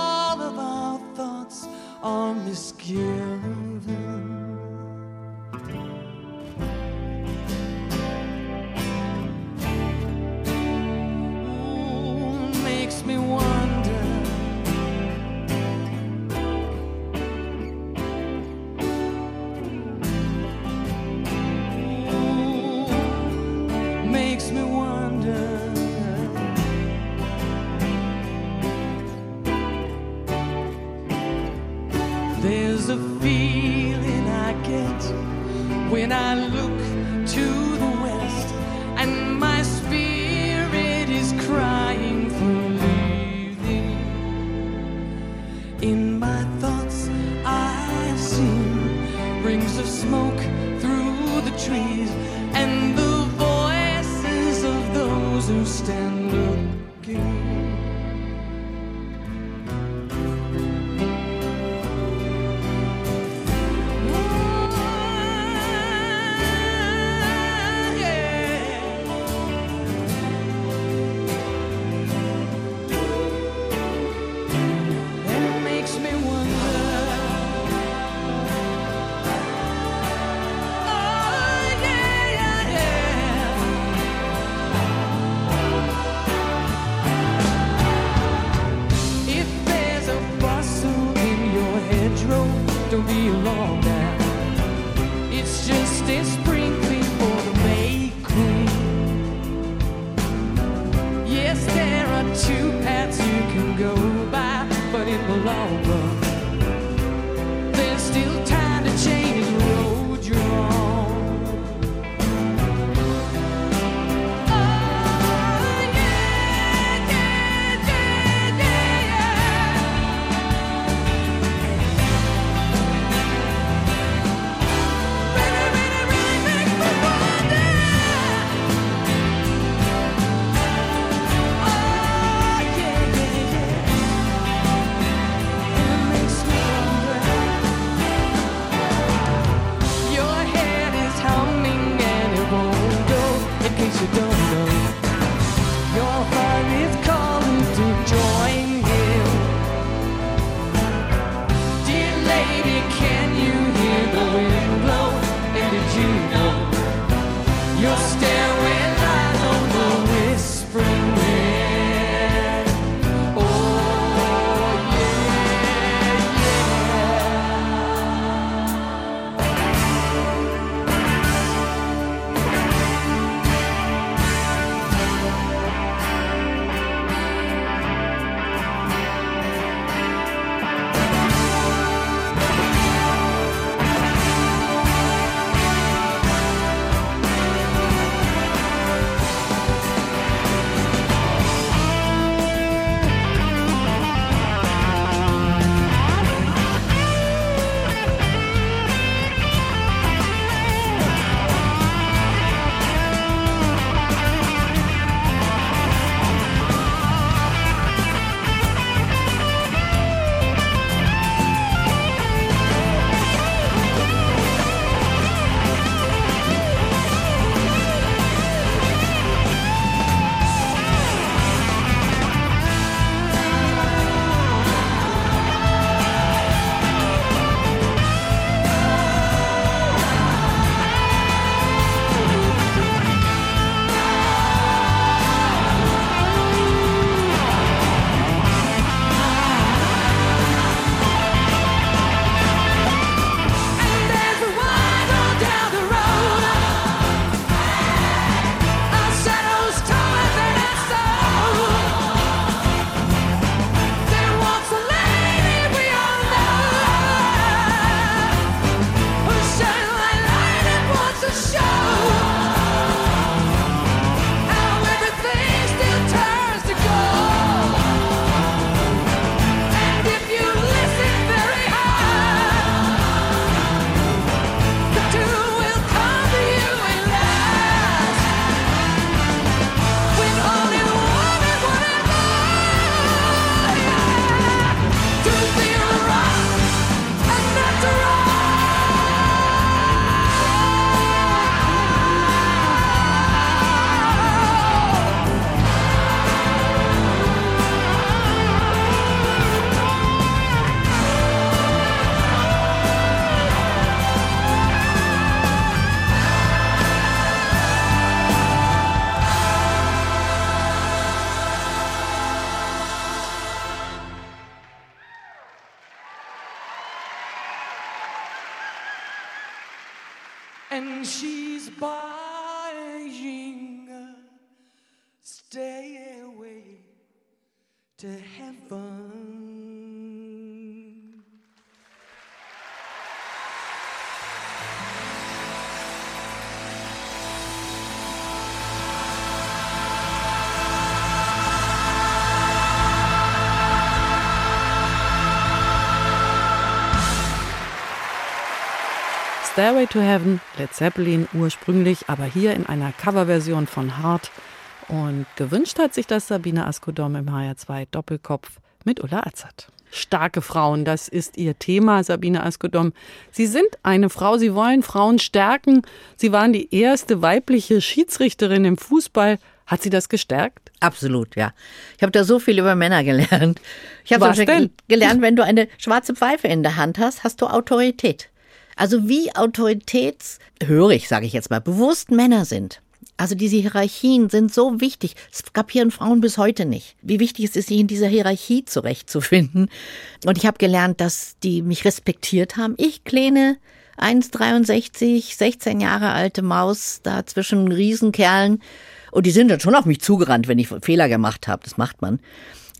are misgiven. Stairway to Heaven, Led Zeppelin ursprünglich, aber hier in einer Coverversion von Hart. Und gewünscht hat sich das Sabine Askodom im HR2 Doppelkopf mit Ulla Azad. Starke Frauen, das ist ihr Thema, Sabine Askodom. Sie sind eine Frau, Sie wollen Frauen stärken. Sie waren die erste weibliche Schiedsrichterin im Fußball. Hat Sie das gestärkt? Absolut, ja. Ich habe da so viel über Männer gelernt. Ich habe denn? gelernt, wenn du eine schwarze Pfeife in der Hand hast, hast du Autorität. Also wie autoritätshörig, sage ich jetzt mal, bewusst Männer sind. Also diese Hierarchien sind so wichtig. Das kapieren Frauen bis heute nicht. Wie wichtig es ist, sich in dieser Hierarchie zurechtzufinden. Und ich habe gelernt, dass die mich respektiert haben. Ich, kleine 1,63, 16 Jahre alte Maus, da zwischen Riesenkerlen. Und die sind dann schon auf mich zugerannt, wenn ich Fehler gemacht habe. Das macht man.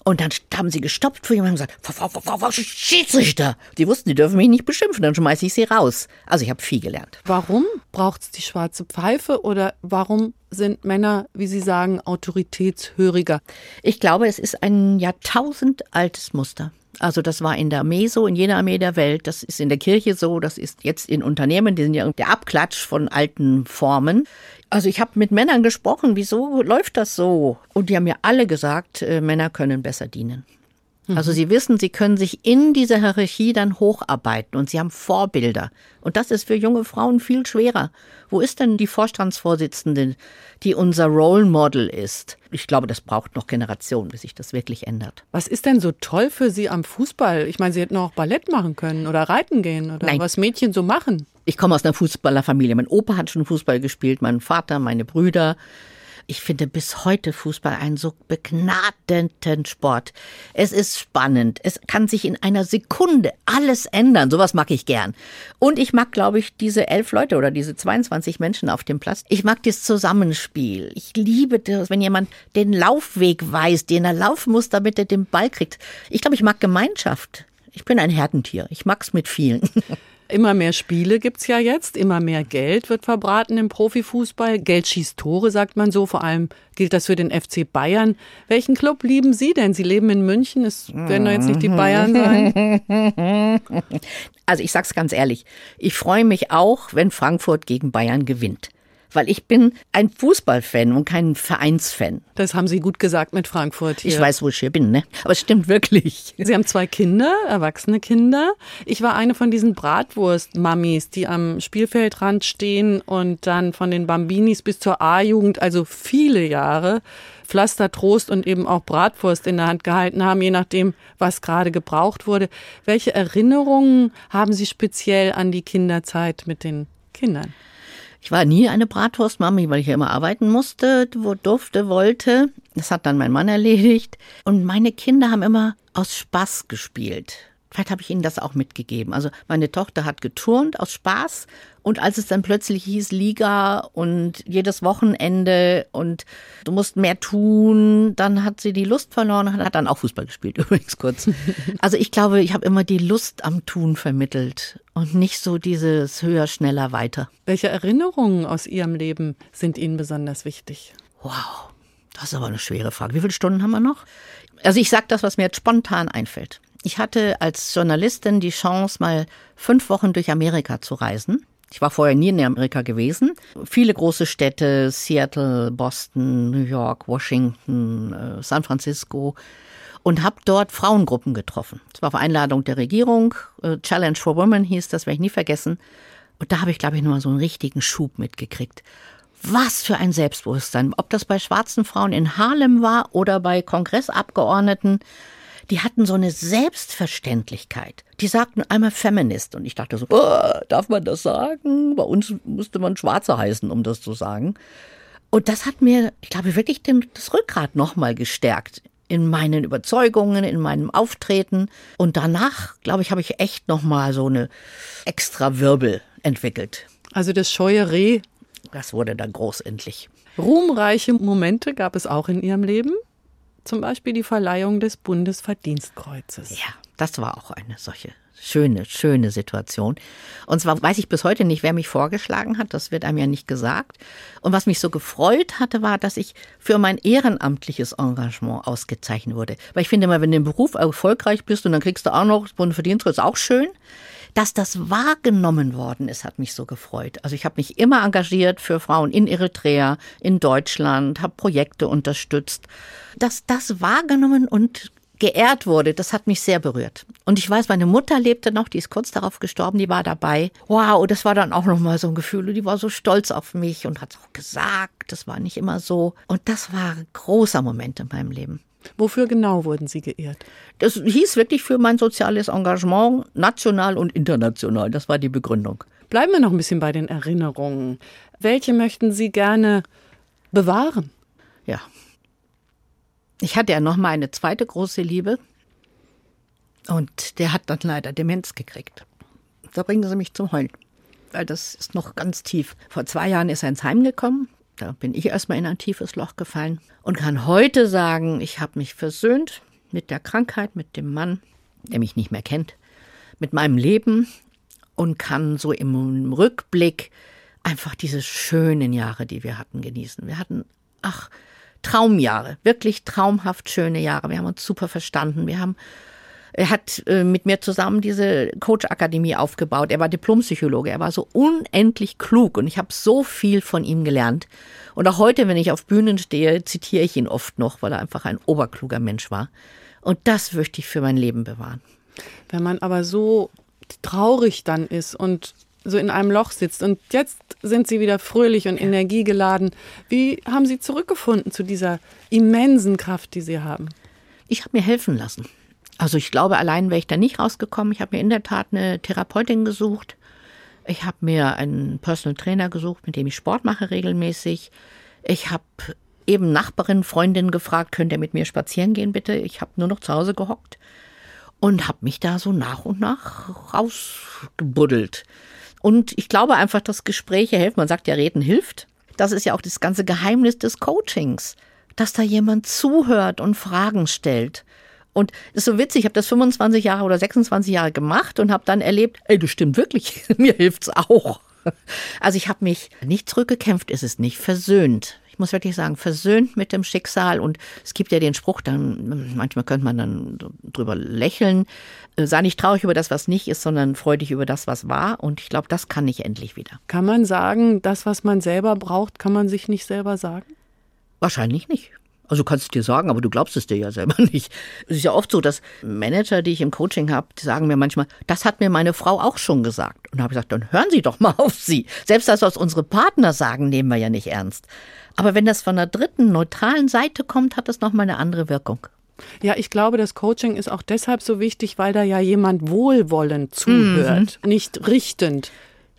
Und dann haben sie gestoppt vor jemandem und gesagt, Frau, Schiedsrichter. Die wussten, die dürfen mich nicht beschimpfen, dann schmeiße ich sie raus. Also ich habe viel gelernt. Warum braucht es die schwarze Pfeife oder warum sind Männer, wie Sie sagen, autoritätshöriger? Ich glaube, es ist ein Jahrtausend altes Muster. Also das war in der Armee so, in jeder Armee der Welt. Das ist in der Kirche so, das ist jetzt in Unternehmen, die sind ja der Abklatsch von alten Formen. Also ich habe mit Männern gesprochen, wieso läuft das so? Und die haben mir alle gesagt, äh, Männer können besser dienen. Also sie wissen, sie können sich in dieser Hierarchie dann hocharbeiten und sie haben Vorbilder. Und das ist für junge Frauen viel schwerer. Wo ist denn die Vorstandsvorsitzende, die unser Role Model ist? Ich glaube, das braucht noch Generationen, bis sich das wirklich ändert. Was ist denn so toll für Sie am Fußball? Ich meine, Sie hätten auch Ballett machen können oder reiten gehen oder Nein. was Mädchen so machen. Ich komme aus einer Fußballerfamilie. Mein Opa hat schon Fußball gespielt, mein Vater, meine Brüder. Ich finde bis heute Fußball einen so begnadeten Sport. Es ist spannend. Es kann sich in einer Sekunde alles ändern. Sowas mag ich gern. Und ich mag, glaube ich, diese elf Leute oder diese 22 Menschen auf dem Platz. Ich mag das Zusammenspiel. Ich liebe das, wenn jemand den Laufweg weiß, den er laufen muss, damit er den Ball kriegt. Ich glaube, ich mag Gemeinschaft. Ich bin ein Herdentier. Ich mag's mit vielen. [laughs] Immer mehr Spiele gibt's ja jetzt, immer mehr Geld wird verbraten im Profifußball. Geld schießt Tore, sagt man so. Vor allem gilt das für den FC Bayern. Welchen Club lieben Sie denn? Sie leben in München, es werden doch jetzt nicht die Bayern sein. [laughs] Also ich sag's ganz ehrlich, ich freue mich auch, wenn Frankfurt gegen Bayern gewinnt. Weil ich bin ein Fußballfan und kein Vereinsfan. Das haben Sie gut gesagt mit Frankfurt hier. Ich weiß, wo ich hier bin, ne? Aber es stimmt wirklich. Sie haben zwei Kinder, erwachsene Kinder. Ich war eine von diesen Bratwurst-Mammis, die am Spielfeldrand stehen und dann von den Bambinis bis zur A-Jugend, also viele Jahre, Pflaster, Trost und eben auch Bratwurst in der Hand gehalten haben, je nachdem, was gerade gebraucht wurde. Welche Erinnerungen haben Sie speziell an die Kinderzeit mit den Kindern? Ich war nie eine Bratwurstmami, weil ich ja immer arbeiten musste, wo durfte, wollte. Das hat dann mein Mann erledigt. Und meine Kinder haben immer aus Spaß gespielt. Vielleicht habe ich ihnen das auch mitgegeben. Also meine Tochter hat geturnt aus Spaß. Und als es dann plötzlich hieß Liga und jedes Wochenende und du musst mehr tun, dann hat sie die Lust verloren und hat dann auch Fußball gespielt, [laughs] übrigens kurz. Also ich glaube, ich habe immer die Lust am Tun vermittelt und nicht so dieses höher, schneller, weiter. Welche Erinnerungen aus Ihrem Leben sind Ihnen besonders wichtig? Wow, das ist aber eine schwere Frage. Wie viele Stunden haben wir noch? Also ich sage das, was mir jetzt spontan einfällt. Ich hatte als Journalistin die Chance, mal fünf Wochen durch Amerika zu reisen. Ich war vorher nie in Amerika gewesen. Viele große Städte, Seattle, Boston, New York, Washington, äh, San Francisco und habe dort Frauengruppen getroffen. Das war auf Einladung der Regierung. Äh, Challenge for Women hieß das, werde ich nie vergessen. Und da habe ich, glaube ich, nur so einen richtigen Schub mitgekriegt. Was für ein Selbstbewusstsein. Ob das bei schwarzen Frauen in Harlem war oder bei Kongressabgeordneten, die hatten so eine Selbstverständlichkeit. Die sagten einmal Feminist. Und ich dachte so, oh, darf man das sagen? Bei uns musste man Schwarze heißen, um das zu sagen. Und das hat mir, ich glaube, wirklich den, das Rückgrat nochmal gestärkt in meinen Überzeugungen, in meinem Auftreten. Und danach, glaube ich, habe ich echt nochmal so eine extra Wirbel entwickelt. Also das scheue Reh. Das wurde dann groß endlich. Ruhmreiche Momente gab es auch in Ihrem Leben. Zum Beispiel die Verleihung des Bundesverdienstkreuzes. Ja, das war auch eine solche schöne, schöne Situation. Und zwar weiß ich bis heute nicht, wer mich vorgeschlagen hat. Das wird einem ja nicht gesagt. Und was mich so gefreut hatte, war, dass ich für mein ehrenamtliches Engagement ausgezeichnet wurde. Weil ich finde immer, wenn du im Beruf erfolgreich bist und dann kriegst du auch noch das Bundesverdienstkreuz, auch schön. Dass das wahrgenommen worden ist, hat mich so gefreut. Also ich habe mich immer engagiert für Frauen in Eritrea, in Deutschland, habe Projekte unterstützt. Dass das wahrgenommen und geehrt wurde, das hat mich sehr berührt. Und ich weiß, meine Mutter lebte noch, die ist kurz darauf gestorben, die war dabei. Wow, das war dann auch nochmal so ein Gefühl. Und die war so stolz auf mich und hat es auch gesagt, das war nicht immer so. Und das war ein großer Moment in meinem Leben. Wofür genau wurden Sie geehrt? Das hieß wirklich für mein soziales Engagement, national und international. Das war die Begründung. Bleiben wir noch ein bisschen bei den Erinnerungen. Welche möchten Sie gerne bewahren? Ja. Ich hatte ja noch mal eine zweite große Liebe. Und der hat dann leider Demenz gekriegt. Da bringen sie mich zum Heulen. Weil das ist noch ganz tief. Vor zwei Jahren ist er ins Heim gekommen. Da bin ich erstmal in ein tiefes Loch gefallen und kann heute sagen, ich habe mich versöhnt mit der Krankheit, mit dem Mann, der mich nicht mehr kennt, mit meinem Leben und kann so im Rückblick einfach diese schönen Jahre, die wir hatten, genießen. Wir hatten, ach, Traumjahre, wirklich traumhaft schöne Jahre. Wir haben uns super verstanden. Wir haben er hat äh, mit mir zusammen diese Coach-Akademie aufgebaut. Er war Diplompsychologe. Er war so unendlich klug und ich habe so viel von ihm gelernt. Und auch heute, wenn ich auf Bühnen stehe, zitiere ich ihn oft noch, weil er einfach ein oberkluger Mensch war. Und das möchte ich für mein Leben bewahren. Wenn man aber so traurig dann ist und so in einem Loch sitzt und jetzt sind Sie wieder fröhlich und energiegeladen. Wie haben Sie zurückgefunden zu dieser immensen Kraft, die Sie haben? Ich habe mir helfen lassen. Also ich glaube, allein wäre ich da nicht rausgekommen. Ich habe mir in der Tat eine Therapeutin gesucht. Ich habe mir einen Personal Trainer gesucht, mit dem ich Sport mache regelmäßig. Ich habe eben Nachbarin, Freundin gefragt, könnt ihr mit mir spazieren gehen bitte? Ich habe nur noch zu Hause gehockt und habe mich da so nach und nach rausgebuddelt. Und ich glaube einfach, dass Gespräche helfen. Man sagt ja, reden hilft. Das ist ja auch das ganze Geheimnis des Coachings, dass da jemand zuhört und Fragen stellt. Und das ist so witzig, ich habe das 25 Jahre oder 26 Jahre gemacht und habe dann erlebt, ey, das stimmt wirklich, [laughs] mir hilft's auch. Also ich habe mich nicht zurückgekämpft, ist es nicht, versöhnt. Ich muss wirklich sagen, versöhnt mit dem Schicksal. Und es gibt ja den Spruch, dann manchmal könnte man dann drüber lächeln. äh, Sei nicht traurig über das, was nicht ist, sondern freu dich über das, was war. Und ich glaube, das kann ich endlich wieder. Kann man sagen, das, was man selber braucht, kann man sich nicht selber sagen? Wahrscheinlich nicht. Also kannst du dir sagen, aber du glaubst es dir ja selber [laughs] nicht. Es ist ja oft so, dass Manager, die ich im Coaching habe, die sagen mir manchmal, das hat mir meine Frau auch schon gesagt. Und da habe ich gesagt, dann hören Sie doch mal [laughs] auf sie. Selbst das, was unsere Partner sagen, nehmen wir ja nicht ernst. Aber wenn das von einer dritten, neutralen Seite kommt, hat das nochmal eine andere Wirkung. Ja, ich glaube, das Coaching ist auch deshalb so wichtig, weil da ja jemand wohlwollend zuhört, nicht richtend.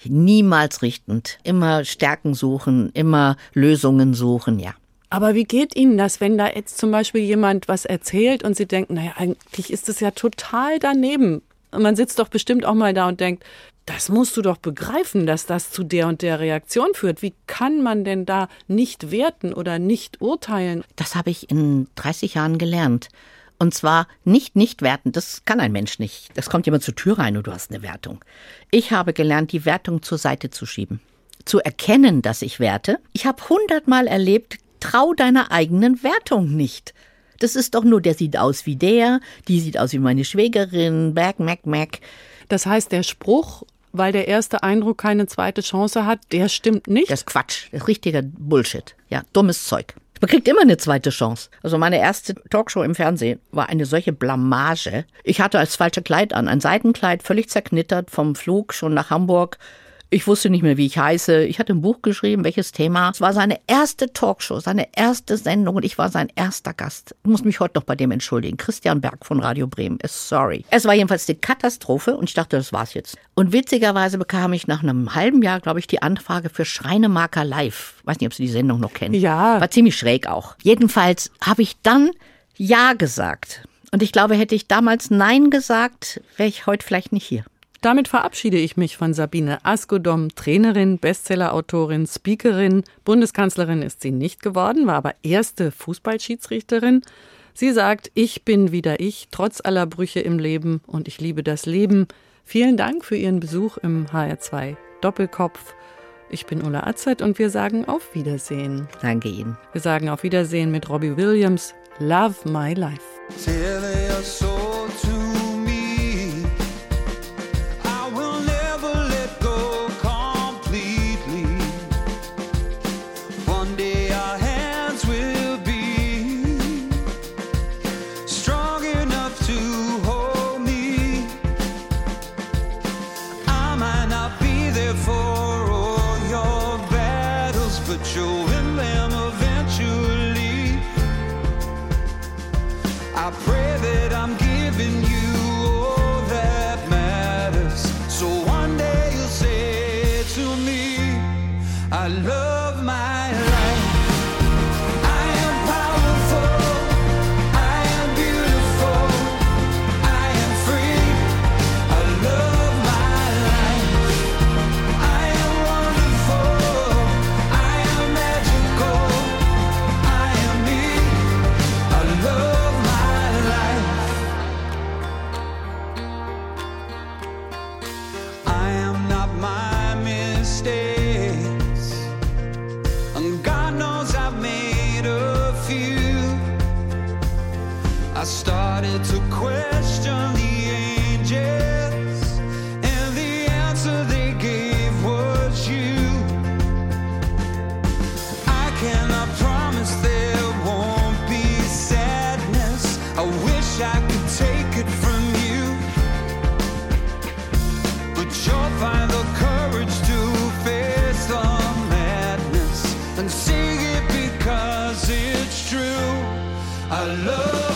Niemals richtend. Immer Stärken suchen, immer Lösungen suchen, ja. Aber wie geht Ihnen das, wenn da jetzt zum Beispiel jemand was erzählt und Sie denken, naja, eigentlich ist das ja total daneben. Und man sitzt doch bestimmt auch mal da und denkt, das musst du doch begreifen, dass das zu der und der Reaktion führt. Wie kann man denn da nicht werten oder nicht urteilen? Das habe ich in 30 Jahren gelernt. Und zwar nicht nicht werten, das kann ein Mensch nicht. Das kommt jemand zur Tür rein und du hast eine Wertung. Ich habe gelernt, die Wertung zur Seite zu schieben. Zu erkennen, dass ich werte. Ich habe hundertmal erlebt, trau deiner eigenen Wertung nicht. Das ist doch nur, der sieht aus wie der, die sieht aus wie meine Schwägerin, Back, Mac, Mac. Das heißt, der Spruch, weil der erste Eindruck keine zweite Chance hat, der stimmt nicht. Das ist Quatsch. Das ist richtiger Bullshit. Ja, dummes Zeug. Man kriegt immer eine zweite Chance. Also meine erste Talkshow im Fernsehen war eine solche Blamage. Ich hatte als falsche Kleid an, ein Seitenkleid, völlig zerknittert vom Flug schon nach Hamburg. Ich wusste nicht mehr, wie ich heiße. Ich hatte ein Buch geschrieben, welches Thema. Es war seine erste Talkshow, seine erste Sendung und ich war sein erster Gast. Ich muss mich heute noch bei dem entschuldigen. Christian Berg von Radio Bremen. Ist sorry. Es war jedenfalls die Katastrophe und ich dachte, das war's jetzt. Und witzigerweise bekam ich nach einem halben Jahr, glaube ich, die Anfrage für Schreinemarker Live. Weiß nicht, ob Sie die Sendung noch kennen. Ja. War ziemlich schräg auch. Jedenfalls habe ich dann Ja gesagt. Und ich glaube, hätte ich damals Nein gesagt, wäre ich heute vielleicht nicht hier. Damit verabschiede ich mich von Sabine Askodom, Trainerin, Bestsellerautorin, Speakerin. Bundeskanzlerin ist sie nicht geworden, war aber erste Fußballschiedsrichterin. Sie sagt, ich bin wieder ich, trotz aller Brüche im Leben und ich liebe das Leben. Vielen Dank für Ihren Besuch im HR2 Doppelkopf. Ich bin Ulla Azad und wir sagen auf Wiedersehen. Danke Ihnen. Wir sagen auf Wiedersehen mit Robbie Williams. Love my life. Sing it because it's true. I love